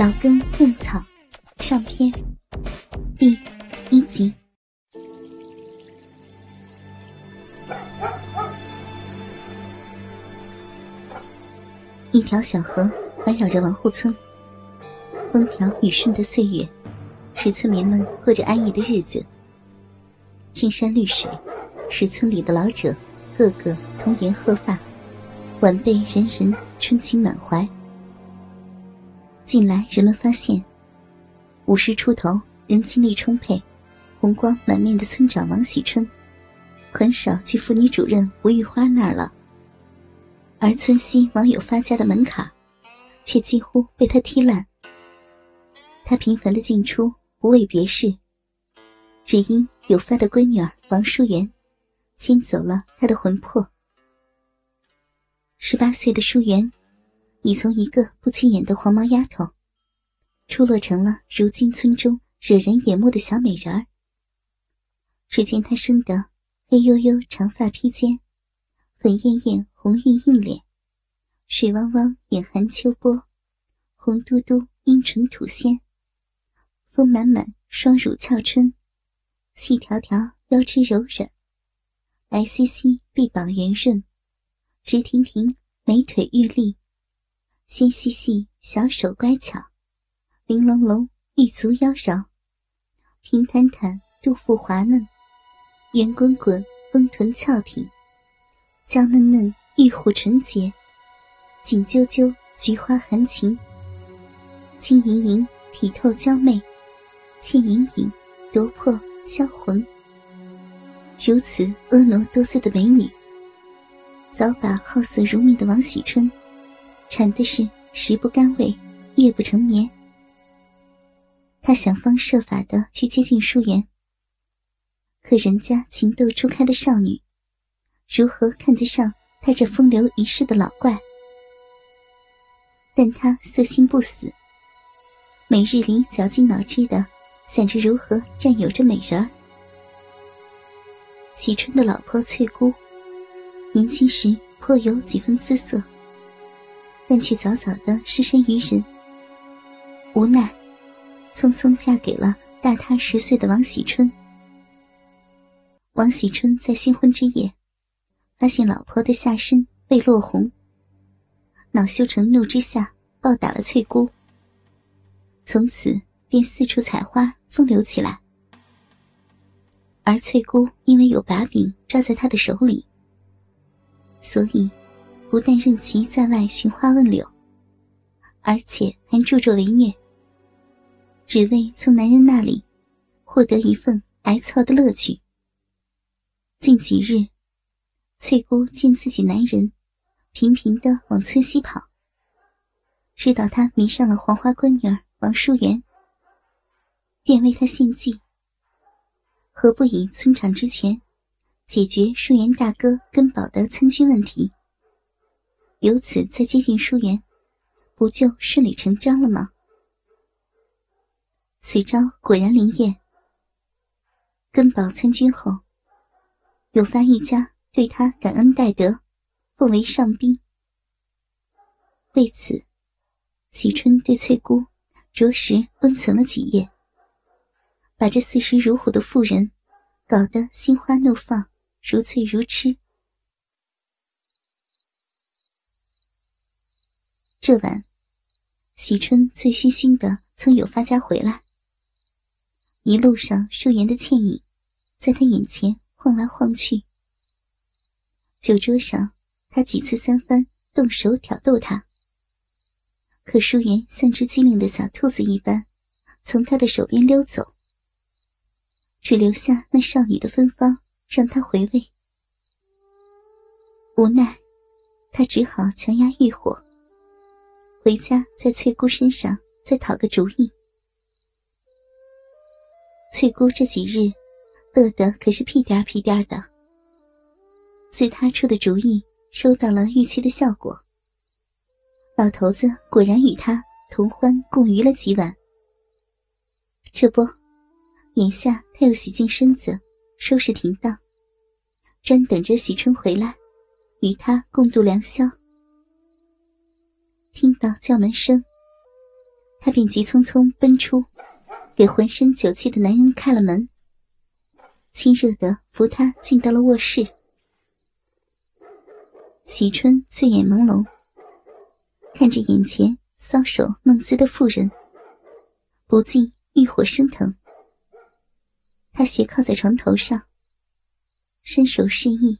老根嫩草上篇第一集。一条小河环绕着王户村，风调雨顺的岁月，使村民们过着安逸的日子。青山绿水，使村里的老者个个童颜鹤发，晚辈人人春情满怀。近来人们发现，五十出头、人精力充沛、红光满面的村长王喜春，很少去妇女主任吴玉花那儿了。而村西王友发家的门槛，却几乎被他踢烂。他频繁的进出，不为别事，只因有发的闺女儿王淑媛，牵走了他的魂魄。十八岁的淑媛。已从一个不起眼的黄毛丫头，出落成了如今村中惹人眼目的小美人儿。只见她生得黑黝黝长发披肩，粉艳艳红晕映脸，水汪汪眼含秋波，红嘟嘟樱唇吐鲜，丰满满双乳翘春，细条条腰肢柔软，白皙皙臂膀圆润，直挺挺美腿玉立。纤细细小手乖巧，玲珑珑玉足妖娆，平坦坦肚腹滑嫩，圆滚滚丰臀翘挺，娇嫩嫩玉虎纯洁，紧啾啾菊花含情，轻盈盈体透娇媚，倩影影夺魄销魂。如此婀娜多姿的美女，早把好色如命的王喜春。馋的是食不甘味，夜不成眠。他想方设法的去接近淑媛，可人家情窦初开的少女，如何看得上他这风流一世的老怪？但他色心不死，每日里绞尽脑汁的想着如何占有这美人儿。喜春的老婆翠姑，年轻时颇有几分姿色。但却早早的失身于人，无奈，匆匆嫁给了大他十岁的王喜春。王喜春在新婚之夜，发现老婆的下身被落红，恼羞成怒之下暴打了翠姑。从此便四处采花风流起来，而翠姑因为有把柄抓在他的手里，所以。不但任其在外寻花问柳，而且还助纣为虐，只为从男人那里获得一份挨操的乐趣。近几日，翠姑见自己男人频频的往村西跑，知道他迷上了黄花闺女儿王淑媛，便为他献计，何不以村长之权解决淑媛大哥根宝的参军问题？由此再接近淑媛，不就顺理成章了吗？此招果然灵验。根宝参军后，有发一家对他感恩戴德，奉为上宾。为此，喜春对翠姑着实温存了几夜，把这四十如虎的妇人搞得心花怒放，如醉如痴。这晚，喜春醉醺醺的从有发家回来。一路上，淑媛的倩影在他眼前晃来晃去。酒桌上，他几次三番动手挑逗她，可淑媛像只机灵的小兔子一般，从他的手边溜走，只留下那少女的芬芳让他回味。无奈，他只好强压欲火。回家，在翠姑身上再讨个主意。翠姑这几日乐得可是屁颠屁颠的。自她出的主意收到了预期的效果，老头子果然与她同欢共娱了几晚。这不，眼下他又洗净身子，收拾停当，专等着喜春回来，与他共度良宵。听到叫门声，他便急匆匆奔出，给浑身酒气的男人开了门，亲热的扶他进到了卧室。喜春醉眼朦胧，看着眼前搔首弄姿的妇人，不禁欲火升腾。他斜靠在床头上，伸手示意，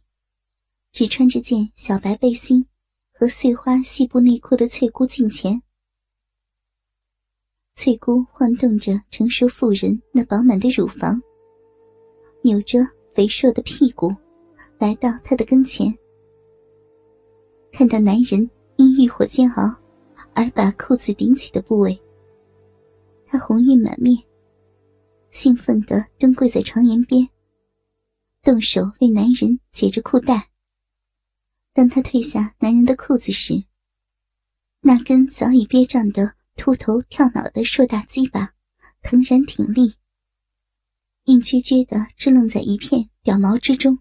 只穿着件小白背心和碎花细布内裤的翠姑近前。翠姑晃动着成熟妇人那饱满的乳房，扭着肥硕的屁股，来到他的跟前。看到男人因欲火煎熬而把裤子顶起的部位，她红晕满面。兴奋地蹲跪在床沿边，动手为男人解着裤带。当他褪下男人的裤子时，那根早已憋胀的秃头跳脑的硕大鸡巴腾然挺立，硬撅撅的支棱在一片屌毛之中。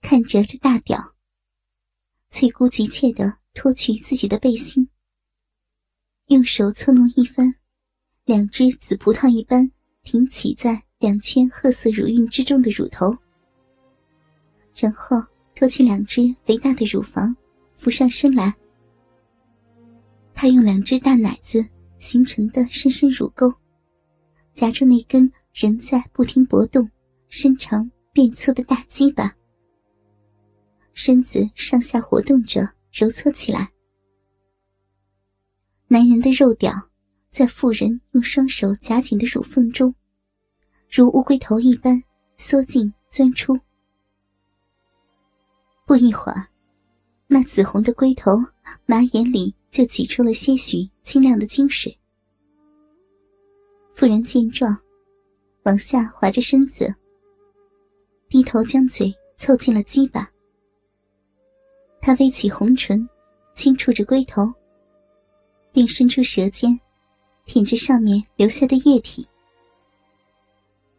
看着这大屌，翠姑急切地脱去自己的背心，用手搓弄一番。两只紫葡萄一般挺起在两圈褐色乳晕之中的乳头，然后托起两只肥大的乳房，俯上身来。他用两只大奶子形成的深深乳沟，夹住那根仍在不停搏动、伸长变粗的大鸡巴，身子上下活动着，揉搓起来。男人的肉屌。在妇人用双手夹紧的乳缝中，如乌龟头一般缩进钻出。不一会儿，那紫红的龟头马眼里就挤出了些许清亮的精水。妇人见状，往下滑着身子，低头将嘴凑近了鸡巴。她微起红唇，轻触着龟头，并伸出舌尖。舔着上面留下的液体，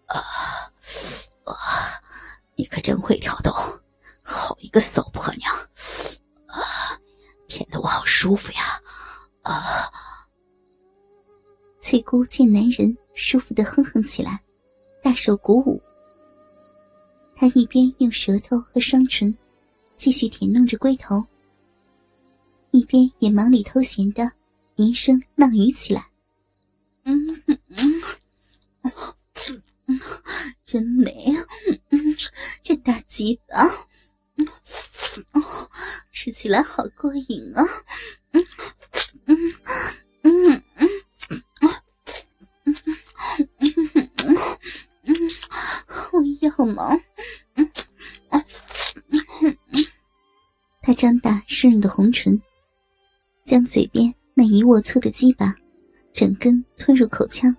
啊啊！你可真会挑逗，好一个骚婆娘！啊，舔得我好舒服呀！啊！翠姑见男人舒服的哼哼起来，大受鼓舞。她一边用舌头和双唇继续舔弄着龟头，一边也忙里偷闲的吟声浪语起来。嗯嗯嗯，真美，嗯，这大鸡巴，起来好过瘾啊，嗯嗯嗯嗯嗯嗯嗯，我要吗？嗯嗯他张大湿润的红唇，将嘴边那一握粗的鸡巴。整根吞入口腔，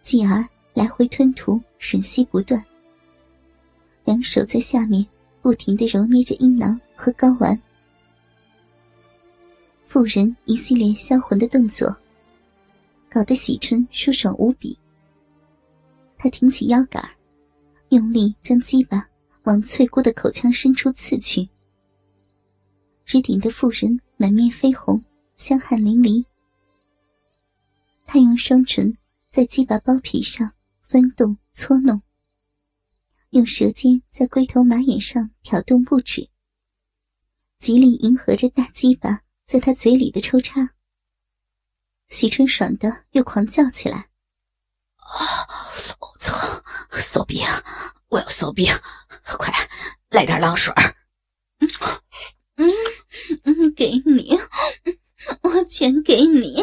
继而来回吞吐，吮吸不断。两手在下面不停的揉捏着阴囊和睾丸。妇人一系列销魂的动作，搞得喜春舒爽无比。他挺起腰杆，用力将鸡巴往翠姑的口腔深处刺去，直顶的妇人满面绯红，香汗淋漓。他用双唇在鸡巴包皮上翻动搓弄，用舌尖在龟头马眼上挑动不止，极力迎合着大鸡巴在他嘴里的抽插。喜春爽的又狂叫起来：“啊！我操！骚逼！我要骚逼！快来点浪水！”嗯嗯，给你，我全给你。